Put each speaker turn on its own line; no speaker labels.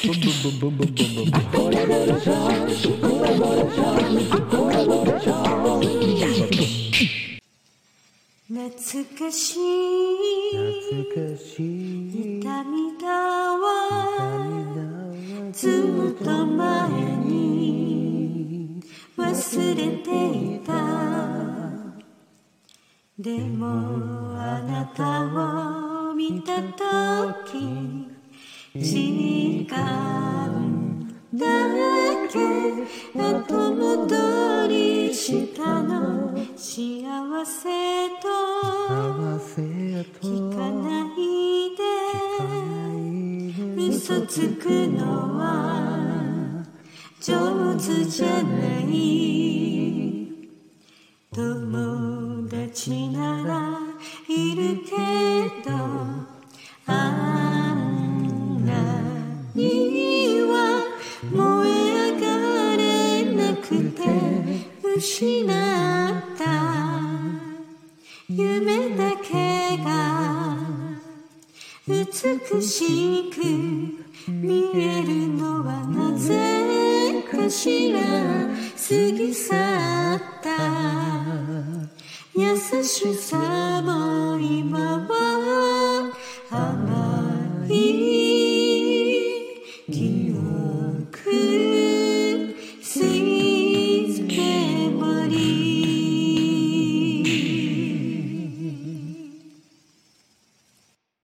懐かしい。
懐かしい。
痛みだわずっと前に忘れてい。たでもあなたを見た時後戻りしたの。幸せと。聞かないで。嘘つくのは。上手じゃない。友達ならいるけど失った。夢だけが美しく見えるのはなぜかしら過ぎ去った。優しさも今は